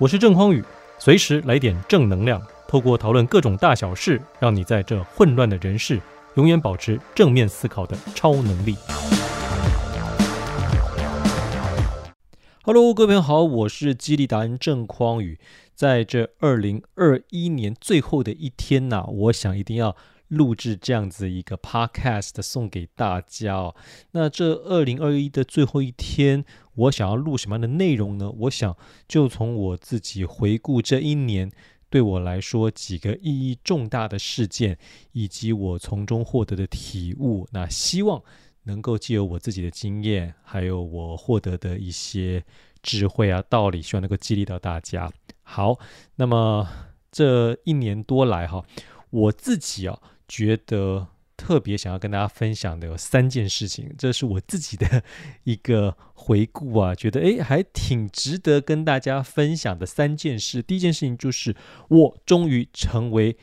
我是郑匡宇，随时来点正能量，透过讨论各种大小事，让你在这混乱的人世，永远保持正面思考的超能力。Hello，各位朋友好，我是激励达人郑匡宇，在这二零二一年最后的一天呐、我想一定要。录制这样子一个 podcast 送给大家哦。那这二零二一的最后一天，我想要录什么样的内容呢？我想就从我自己回顾这一年对我来说几个意义重大的事件，以及我从中获得的体悟。那希望能够借由我自己的经验，还有我获得的一些智慧啊、道理，希望能够激励到大家。好，那么这一年多来哈，我自己啊。觉得特别想要跟大家分享的有三件事情，这是我自己的一个回顾啊，觉得诶还挺值得跟大家分享的三件事。第一件事情就是我终于成为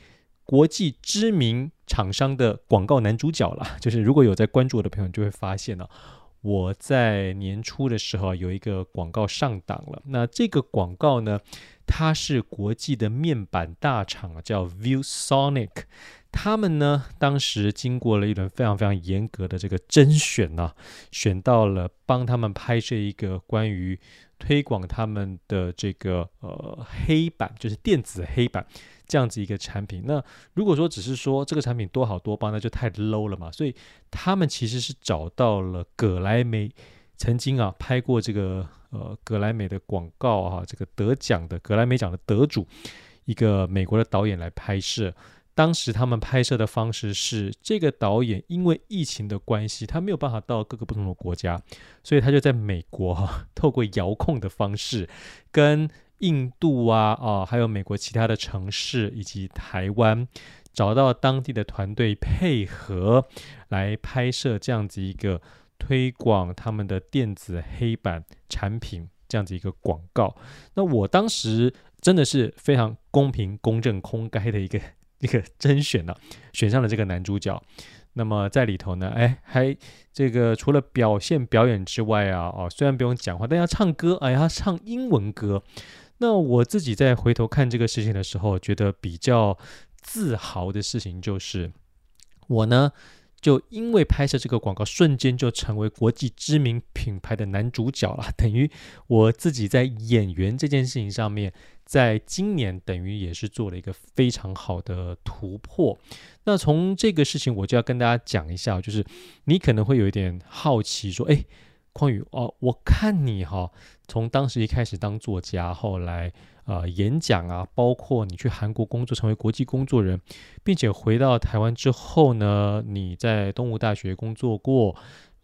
国际知名厂商的广告男主角了。就是如果有在关注我的朋友，就会发现呢、我在年初的时候有一个广告上档了。那这个广告呢，它是国际的面板大厂叫 ViewSonic。他们呢，当时经过了一轮非常非常严格的这个甄选呢、选到了帮他们拍摄一个关于推广他们的这个呃黑板，就是电子黑板这样子一个产品。那如果说只是说这个产品多好多棒，那就太 low 了嘛。所以他们其实是找到了葛莱美曾经啊拍过这个呃葛莱美的广告啊，这个得奖的葛莱美奖的得主，一个美国的导演来拍摄。当时他们拍摄的方式是，这个导演因为疫情的关系，他没有办法到各个不同的国家，所以他就在美国哈，透过遥控的方式，跟印度啊啊，还有美国其他的城市以及台湾，找到当地的团队配合来拍摄这样子一个推广他们的电子黑板产品这样子一个广告。那我当时真的是非常公平、公正、公开的一个。那个甄选了，选上了这个男主角。那么在里头呢，哎，还这个除了表现表演之外啊，哦，虽然不用讲话，但要唱歌，哎，他唱英文歌。那我自己在回头看这个事情的时候，觉得比较自豪的事情就是，我呢。就因为拍摄这个广告，瞬间就成为国际知名品牌的男主角了。等于我自己在演员这件事情上面，在今年等于也是做了一个非常好的突破。那从这个事情，我就要跟大家讲一下，就是你可能会有一点好奇，说：“哎，匡宇哦，我看你哈，从当时一开始当作家，后来。”呃，演讲啊，包括你去韩国工作，成为国际工作人，并且回到台湾之后呢，你在东吴大学工作过，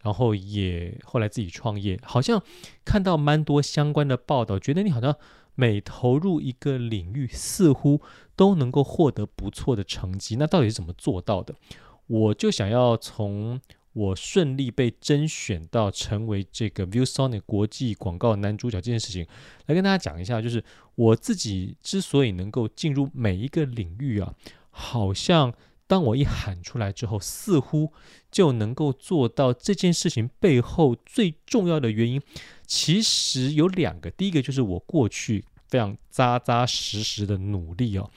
然后也后来自己创业，好像看到蛮多相关的报道，觉得你好像每投入一个领域，似乎都能够获得不错的成绩。那到底是怎么做到的？我就想要从。我顺利被甄选到成为这个 ViewSonic 国际广告男主角这件事情，来跟大家讲一下，就是我自己之所以能够进入每一个领域啊，好像当我一喊出来之后，似乎就能够做到这件事情背后最重要的原因，其实有两个。第一个就是我过去非常扎扎实实的努力哦。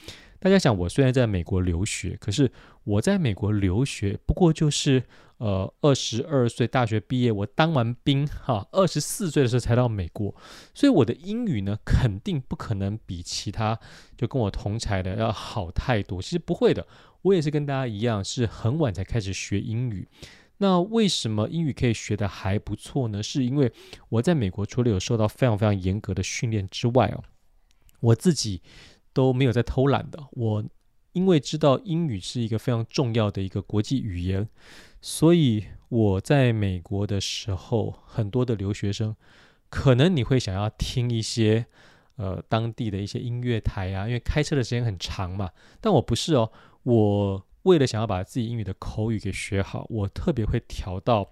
大家想，我虽然在美国留学，可是我在美国留学不过就是。呃，二十二岁大学毕业，我当完兵哈，二十四岁的时候才到美国，所以我的英语呢，肯定不可能比其他就跟我同才的要好太多。其实不会的，我也是跟大家一样，是很晚才开始学英语。那为什么英语可以学得还不错呢？是因为我在美国除了有受到非常非常严格的训练之外哦，我自己都没有在偷懒的。我因为知道英语是一个非常重要的一个国际语言。所以我在美国的时候，很多的留学生，可能你会想要听一些呃当地的一些音乐台啊，因为开车的时间很长嘛。但我不是哦，我为了想要把自己英语的口语给学好，我特别会调到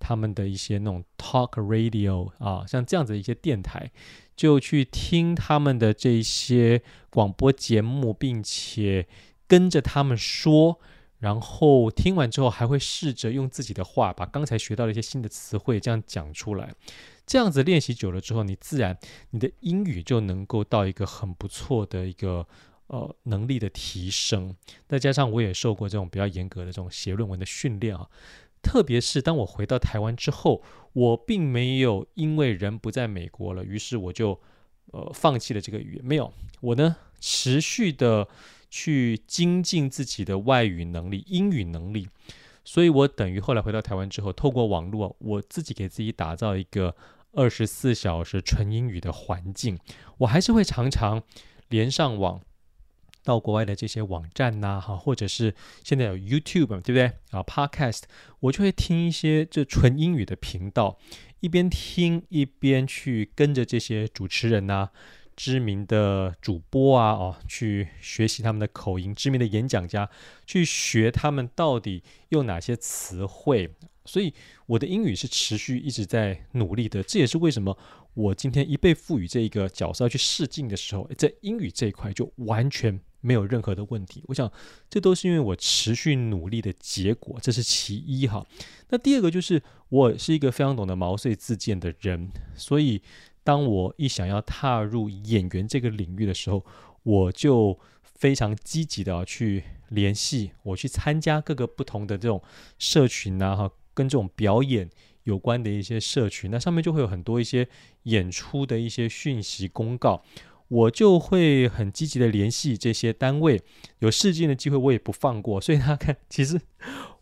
他们的一些那种 talk radio 啊，像这样子的一些电台，就去听他们的这些广播节目，并且跟着他们说。然后听完之后还会试着用自己的话把刚才学到的一些新的词汇这样讲出来。这样子练习久了之后，你自然你的英语就能够到一个很不错的一个呃能力的提升。再加上我也受过这种比较严格的这种写论文的训练啊，特别是当我回到台湾之后，我并没有因为人不在美国了，于是我就呃放弃了这个语言。没有，我呢持续的去精进自己的外语能力、英语能力。所以我等于后来回到台湾之后，透过网络，我自己给自己打造一个。二十四小时纯英语的环境，我还是会常常连上网到国外的这些网站呐，哈，或者是现在有 YouTube，对不对啊？Podcast，我就会听一些这纯英语的频道，一边听一边去跟着这些主持人呐、知名的主播啊，哦，去学习他们的口音，知名的演讲家去学他们到底用哪些词汇。所以我的英语是持续一直在努力的，这也是为什么我今天一被赋予这一个角色要去试镜的时候，在英语这一块就完全没有任何的问题。我想这都是因为我持续努力的结果，这是其一哈。那第二个就是我是一个非常懂得毛遂自荐的人，所以当我一想要踏入演员这个领域的时候，我就非常积极的去联系，我去参加各个不同的这种社群呐哈。跟这种表演有关的一些社群，那上面就会有很多一些演出的一些讯息公告，我就会很积极的联系这些单位，有试镜的机会我也不放过。所以大家看，其实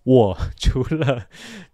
我除了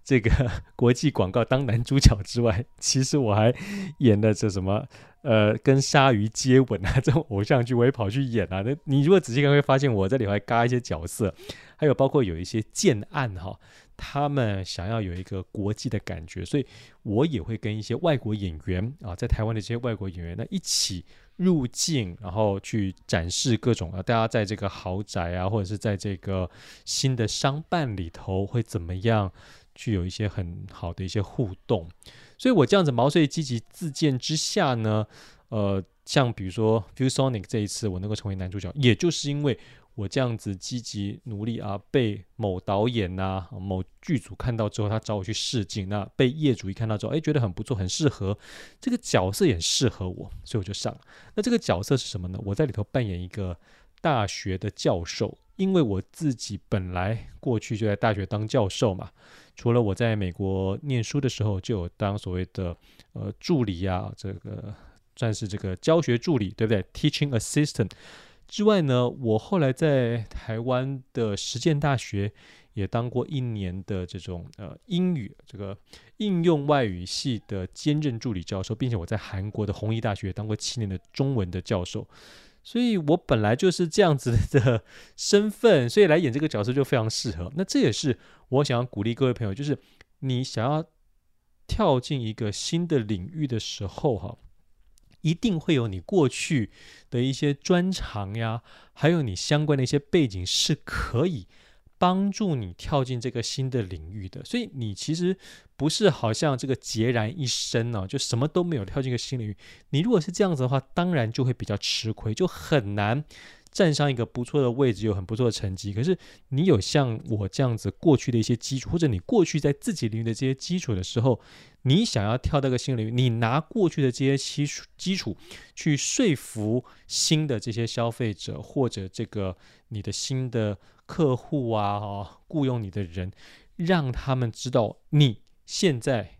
这个国际广告当男主角之外，其实我还演的这什么呃跟鲨鱼接吻啊这种偶像剧，我也跑去演啊。那你如果仔细看会发现，我这里还嘎一些角色，还有包括有一些建案哈。他们想要有一个国际的感觉，所以我也会跟一些外国演员啊，在台湾的这些外国演员呢一起入境，然后去展示各种啊，大家在这个豪宅啊，或者是在这个新的商办里头会怎么样，去有一些很好的一些互动。所以我这样子毛遂积极自荐之下呢，呃，像比如说《ViewSonic》这一次我能够成为男主角，也就是因为。我这样子积极努力啊，被某导演呐、某剧组看到之后，他找我去试镜。那被业主一看到之后，哎，觉得很不错，很适合这个角色，也适合我，所以我就上了。那这个角色是什么呢？我在里头扮演一个大学的教授，因为我自己本来过去就在大学当教授嘛。除了我在美国念书的时候就有当所谓的呃助理啊，这个算是这个教学助理，对不对？Teaching assistant。之外呢，我后来在台湾的实践大学也当过一年的这种呃英语这个应用外语系的兼任助理教授，并且我在韩国的弘毅大学当过七年的中文的教授，所以我本来就是这样子的 身份，所以来演这个角色就非常适合。那这也是我想要鼓励各位朋友，就是你想要跳进一个新的领域的时候，哈。一定会有你过去的一些专长呀，还有你相关的一些背景是可以帮助你跳进这个新的领域的。所以你其实不是好像这个孑然一身呢，就什么都没有跳进个新领域。你如果是这样子的话，当然就会比较吃亏，就很难。站上一个不错的位置，有很不错的成绩。可是你有像我这样子过去的一些基础，或者你过去在自己领域的这些基础的时候，你想要跳到个新领域，你拿过去的这些基础基础去说服新的这些消费者，或者这个你的新的客户啊，哈，雇佣你的人，让他们知道你现在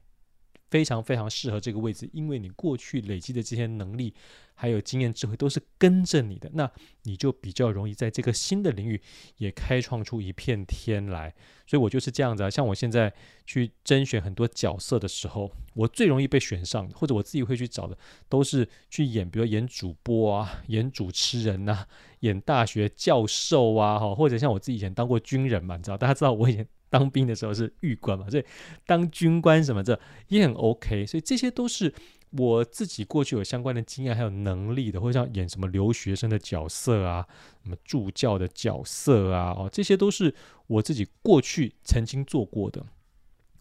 非常非常适合这个位置，因为你过去累积的这些能力。还有经验智慧都是跟着你的，那你就比较容易在这个新的领域也开创出一片天来。所以我就是这样子啊，像我现在去甄选很多角色的时候，我最容易被选上，或者我自己会去找的，都是去演，比如演主播啊，演主持人呐，演大学教授啊，哈，或者像我自己以前当过军人嘛，你知道，大家知道我以前当兵的时候是预官嘛，所以当军官什么的也很 OK，所以这些都是。我自己过去有相关的经验，还有能力的，或者像演什么留学生的角色啊，什么助教的角色啊，哦，这些都是我自己过去曾经做过的，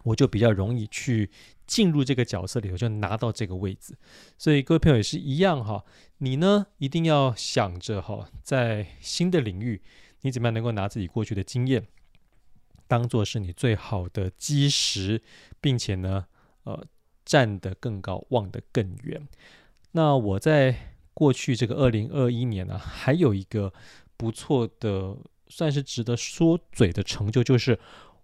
我就比较容易去进入这个角色里头，就拿到这个位置。所以各位朋友也是一样哈，你呢一定要想着哈，在新的领域，你怎么样能够拿自己过去的经验，当做是你最好的基石，并且呢，呃，站得更高，望得更远。那我在过去这个二零二一年呢、还有一个不错的，算是值得说嘴的成就，就是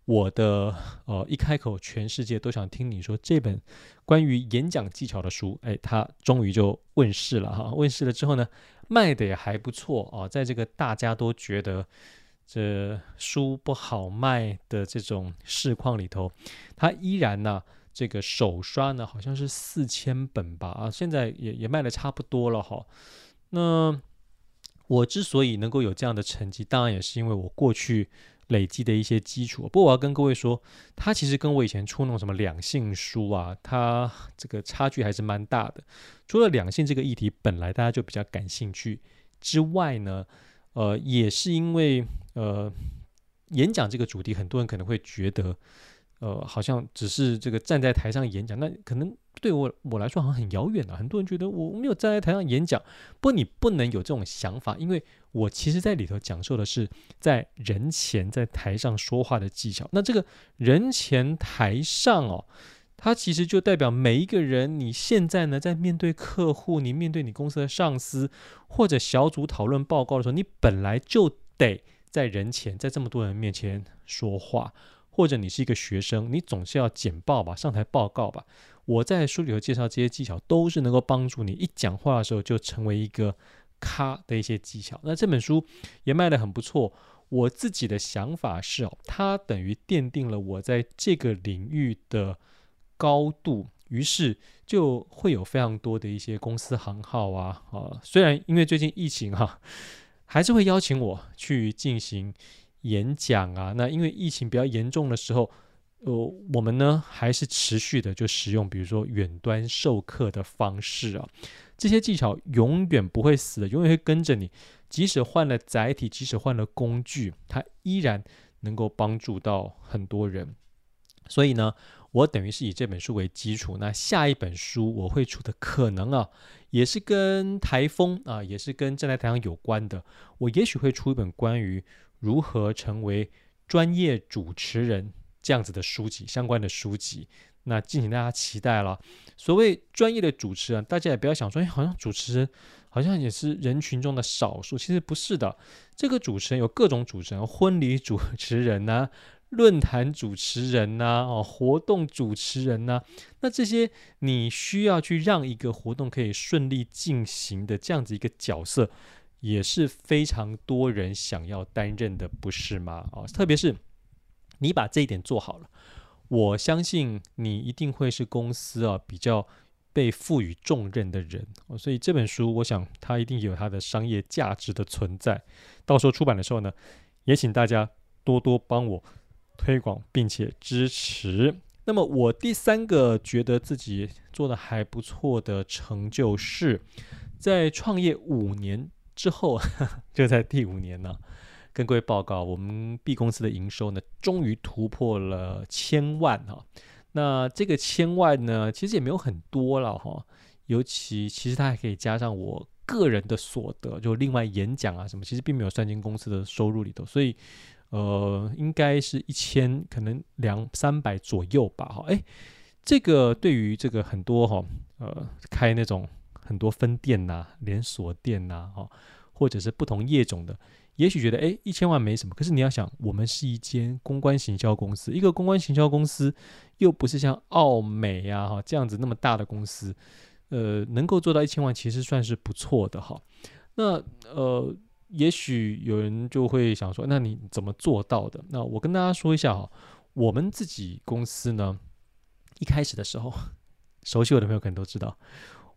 我的呃，一开口全世界都想听你说这本关于演讲技巧的书，哎，它终于就问世了哈。问世了之后呢，卖的也还不错啊，在这个大家都觉得。这书不好卖的这种市况里头，它依然呢，这个手刷呢好像是四千本吧啊，现在也也卖的差不多了哈。那我之所以能够有这样的成绩，当然也是因为我过去累积的一些基础。不过我要跟各位说，它其实跟我以前出那种什么两性书啊，它这个差距还是蛮大的。除了两性这个议题本来大家就比较感兴趣之外呢，呃，也是因为。呃，演讲这个主题，很多人可能会觉得，呃，好像只是这个站在台上演讲，那可能对我我来说好像很遥远啊。很多人觉得我没有站在台上演讲，不你不能有这种想法，因为我其实在里头讲授的是在人前在台上说话的技巧。那这个人前台上哦，它其实就代表每一个人，你现在呢在面对客户，你面对你公司的上司或者小组讨论报告的时候，你本来就得。在人前，在这么多人面前说话，或者你是一个学生，你总是要简报吧，上台报告吧。我在书里头介绍这些技巧，都是能够帮助你一讲话的时候就成为一个咖的一些技巧。那这本书也卖得很不错。我自己的想法是哦，它等于奠定了我在这个领域的高度，于是就会有非常多的一些公司行号啊啊，虽然因为最近疫情哈、还是会邀请我去进行演讲啊。那因为疫情比较严重的时候，呃，我们呢还是持续的就使用，比如说远端授课的方式啊。这些技巧永远不会死的，永远会跟着你。即使换了载体，即使换了工具，它依然能够帮助到很多人。所以呢，我等于是以这本书为基础，那下一本书我会出的可能啊，也是跟台风啊，也是跟站在台上有关的。我也许会出一本关于如何成为专业主持人这样子的书籍，相关的书籍。那敬请大家期待了。所谓专业的主持人，大家也不要想说，哎，好像主持人好像也是人群中的少数，其实不是的。这个主持人有各种主持人，婚礼主持人呐、论坛主持人呐、哦，活动主持人呐、那这些你需要去让一个活动可以顺利进行的这样子一个角色，也是非常多人想要担任的，不是吗？哦，特别是你把这一点做好了，我相信你一定会是公司啊比较被赋予重任的人。所以这本书，我想它一定有它的商业价值的存在。到时候出版的时候呢，也请大家多多帮我。推广并且支持。那么我第三个觉得自己做的还不错的成就是，在创业五年之后，就在第五年呢，跟各位报告，我们 B 公司的营收呢，终于突破了千万哈。那这个千万呢，其实也没有很多了哈，尤其其实它还可以加上我个人的所得，就另外演讲啊什么，其实并没有算进公司的收入里头，所以。呃，应该是一千，可能两三百左右吧。哈，哎，这个对于这个很多哈，呃，开那种很多分店呐、连锁店呐，哈，或者是不同业种的，也许觉得哎，一千万没什么。可是你要想，我们是一间公关行销公司，一个公关行销公司，又不是像奥美呀哈这样子那么大的公司，呃，能够做到一千万，其实算是不错的哈。那呃。也许有人就会想说，那你怎么做到的？那我跟大家说一下哈，我们自己公司呢，一开始的时候，熟悉我的朋友可能都知道，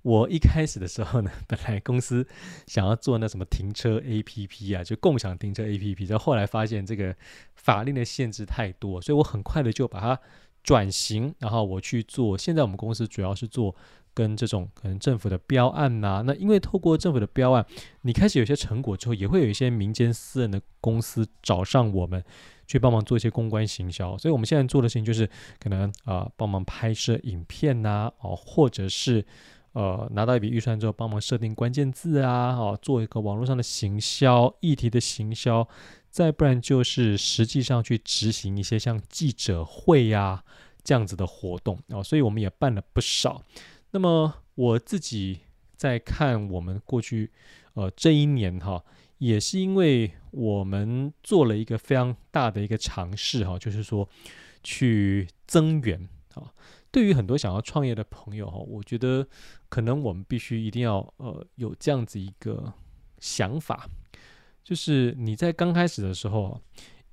我一开始的时候呢，本来公司想要做那什么停车 APP 啊，就共享停车 APP，然后来发现这个法令的限制太多，所以我很快的就把它转型，然后我去做。现在我们公司主要是做。跟这种可能政府的标案呐、那因为透过政府的标案，你开始有些成果之后，也会有一些民间私人的公司找上我们去帮忙做一些公关行销。所以我们现在做的事情就是可能啊、帮忙拍摄影片呐、哦或者是呃拿到一笔预算之后，帮忙设定关键字啊，哦，做一个网络上的行销议题的行销，再不然就是实际上去执行一些像记者会呀、啊、这样子的活动哦，所以我们也办了不少。那么我自己在看我们过去呃这一年哈，也是因为我们做了一个非常大的一个尝试哈，就是说去增援啊。对于很多想要创业的朋友哈，我觉得可能我们必须一定要呃有这样子一个想法，就是你在刚开始的时候，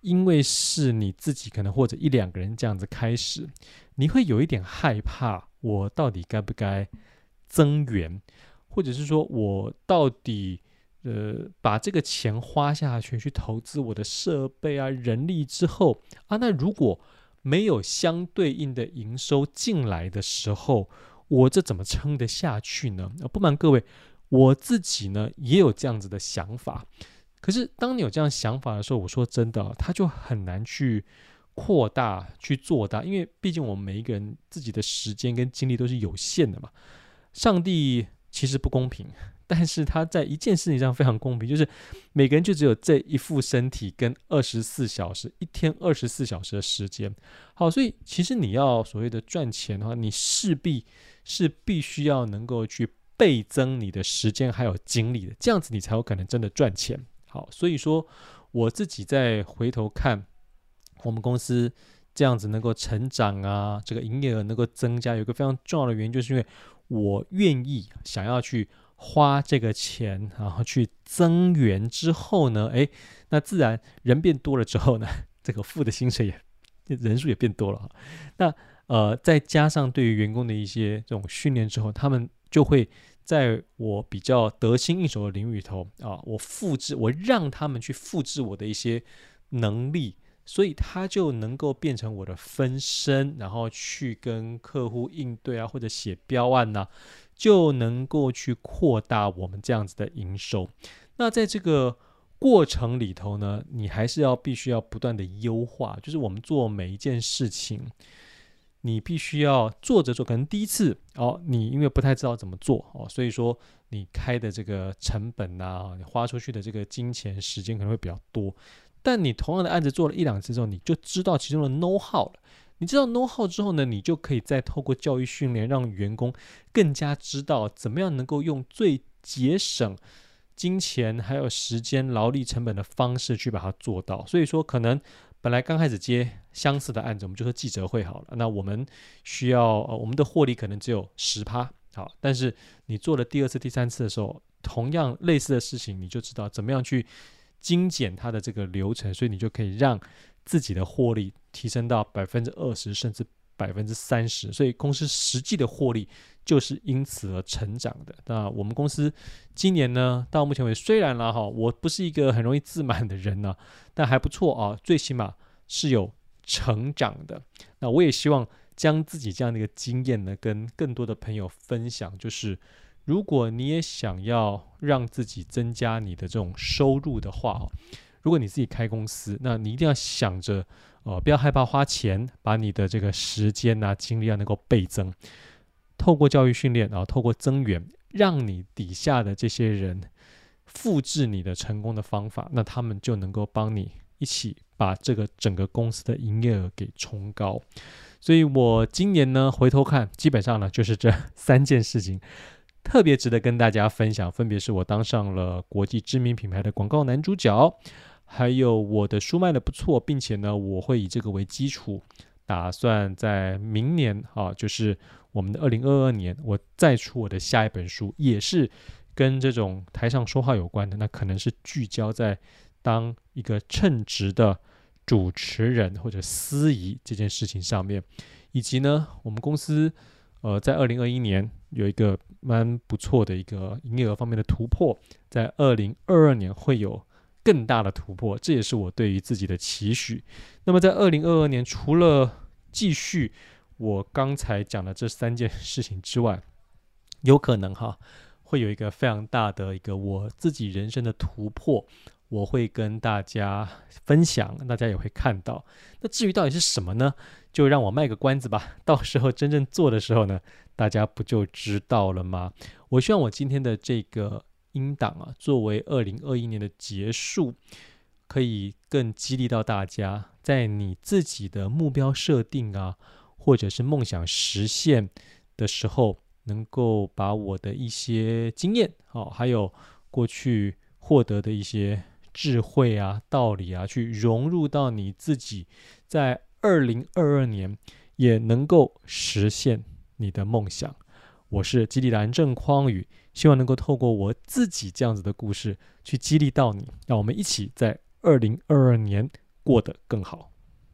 因为是你自己可能或者一两个人这样子开始，你会有一点害怕，我到底该不该增援，或者是说我到底呃把这个钱花下去去投资我的设备啊、人力之后啊，那如果没有相对应的营收进来的时候，我这怎么撑得下去呢？不瞒各位，我自己呢也有这样子的想法。可是当你有这样想法的时候，我说真的，他就很难去扩大、去做大，因为毕竟我们每一个人自己的时间跟精力都是有限的嘛。上帝其实不公平。但是他在一件事情上非常公平，就是每个人就只有这一副身体跟二十四小时，一天二十四小时的时间。好，所以其实你要所谓的赚钱的话，你势必是必须要能够去倍增你的时间还有精力的，这样子你才有可能真的赚钱。好，所以说我自己再回头看我们公司这样子能够成长啊，这个营业额能够增加，有一个非常重要的原因，就是因为我愿意想要去。花这个钱，然后去增员之后呢，诶，那自然人变多了之后呢，这个付的薪水也人数也变多了。那呃，再加上对于员工的一些这种训练之后，他们就会在我比较得心应手的领域里头啊，我复制，我让他们去复制我的一些能力，所以他就能够变成我的分身，然后去跟客户应对啊，或者写标案呐、就能够去扩大我们这样子的营收。那在这个过程里头呢，你还是要必须要不断的优化。就是我们做每一件事情，你必须要做着做。可能第一次哦，你因为不太知道怎么做哦，所以说你开的这个成本啊，你花出去的这个金钱时间可能会比较多。但你同样的案子做了一两次之后，你就知道其中的 know how 了。你知道 know how 之后呢，你就可以再透过教育训练，让员工更加知道怎么样能够用最节省金钱还有时间劳力成本的方式去把它做到。所以说，可能本来刚开始接相似的案子，我们就说记者会好了。那我们需要呃，我们的获利可能只有十趴，好，但是你做了第二次、第三次的时候，同样类似的事情，你就知道怎么样去精简它的这个流程，所以你就可以让。自己的获利提升到百分之二十甚至百分之三十，所以公司实际的获利就是因此而成长的。那我们公司今年呢，到目前为止，虽然啦哈，我不是一个很容易自满的人呢、但还不错啊，最起码是有成长的。那我也希望将自己这样的一个经验呢，跟更多的朋友分享，就是如果你也想要让自己增加你的这种收入的话，如果你自己开公司，那你一定要想着，呃，不要害怕花钱，把你的这个时间啊、精力啊能够倍增。透过教育训练，然后透过增援，让你底下的这些人复制你的成功的方法，那他们就能够帮你一起把这个整个公司的营业额给冲高。所以我今年呢，回头看，基本上呢就是这 三件事情。特别值得跟大家分享，分别是我当上了国际知名品牌的广告男主角，还有我的书卖的不错，并且呢，我会以这个为基础，打算在明年啊，就是我们的二零二二年，我再出我的下一本书，也是跟这种台上说话有关的，那可能是聚焦在当一个称职的主持人或者司仪这件事情上面，以及呢，我们公司呃在二零二一年有一个。蛮不错的一个营业额方面的突破，在二零二二年会有更大的突破，这也是我对于自己的期许。那么在二零二二年，除了继续我刚才讲的这三件事情之外，有可能哈会有一个非常大的一个我自己人生的突破，我会跟大家分享，大家也会看到。那至于到底是什么呢？就让我卖个关子吧，到时候真正做的时候呢。大家不就知道了吗？我希望我今天的这个英党啊，作为二零二一年的结束，可以更激励到大家，在你自己的目标设定啊，或者是梦想实现的时候，能够把我的一些经验，哦，还有过去获得的一些智慧啊、道理啊，去融入到你自己，在二零二二年也能够实现你的梦想。我是激励蓝正匡宇，希望能够透过我自己这样子的故事，去激励到你，让我们一起在二零二二年过得更好。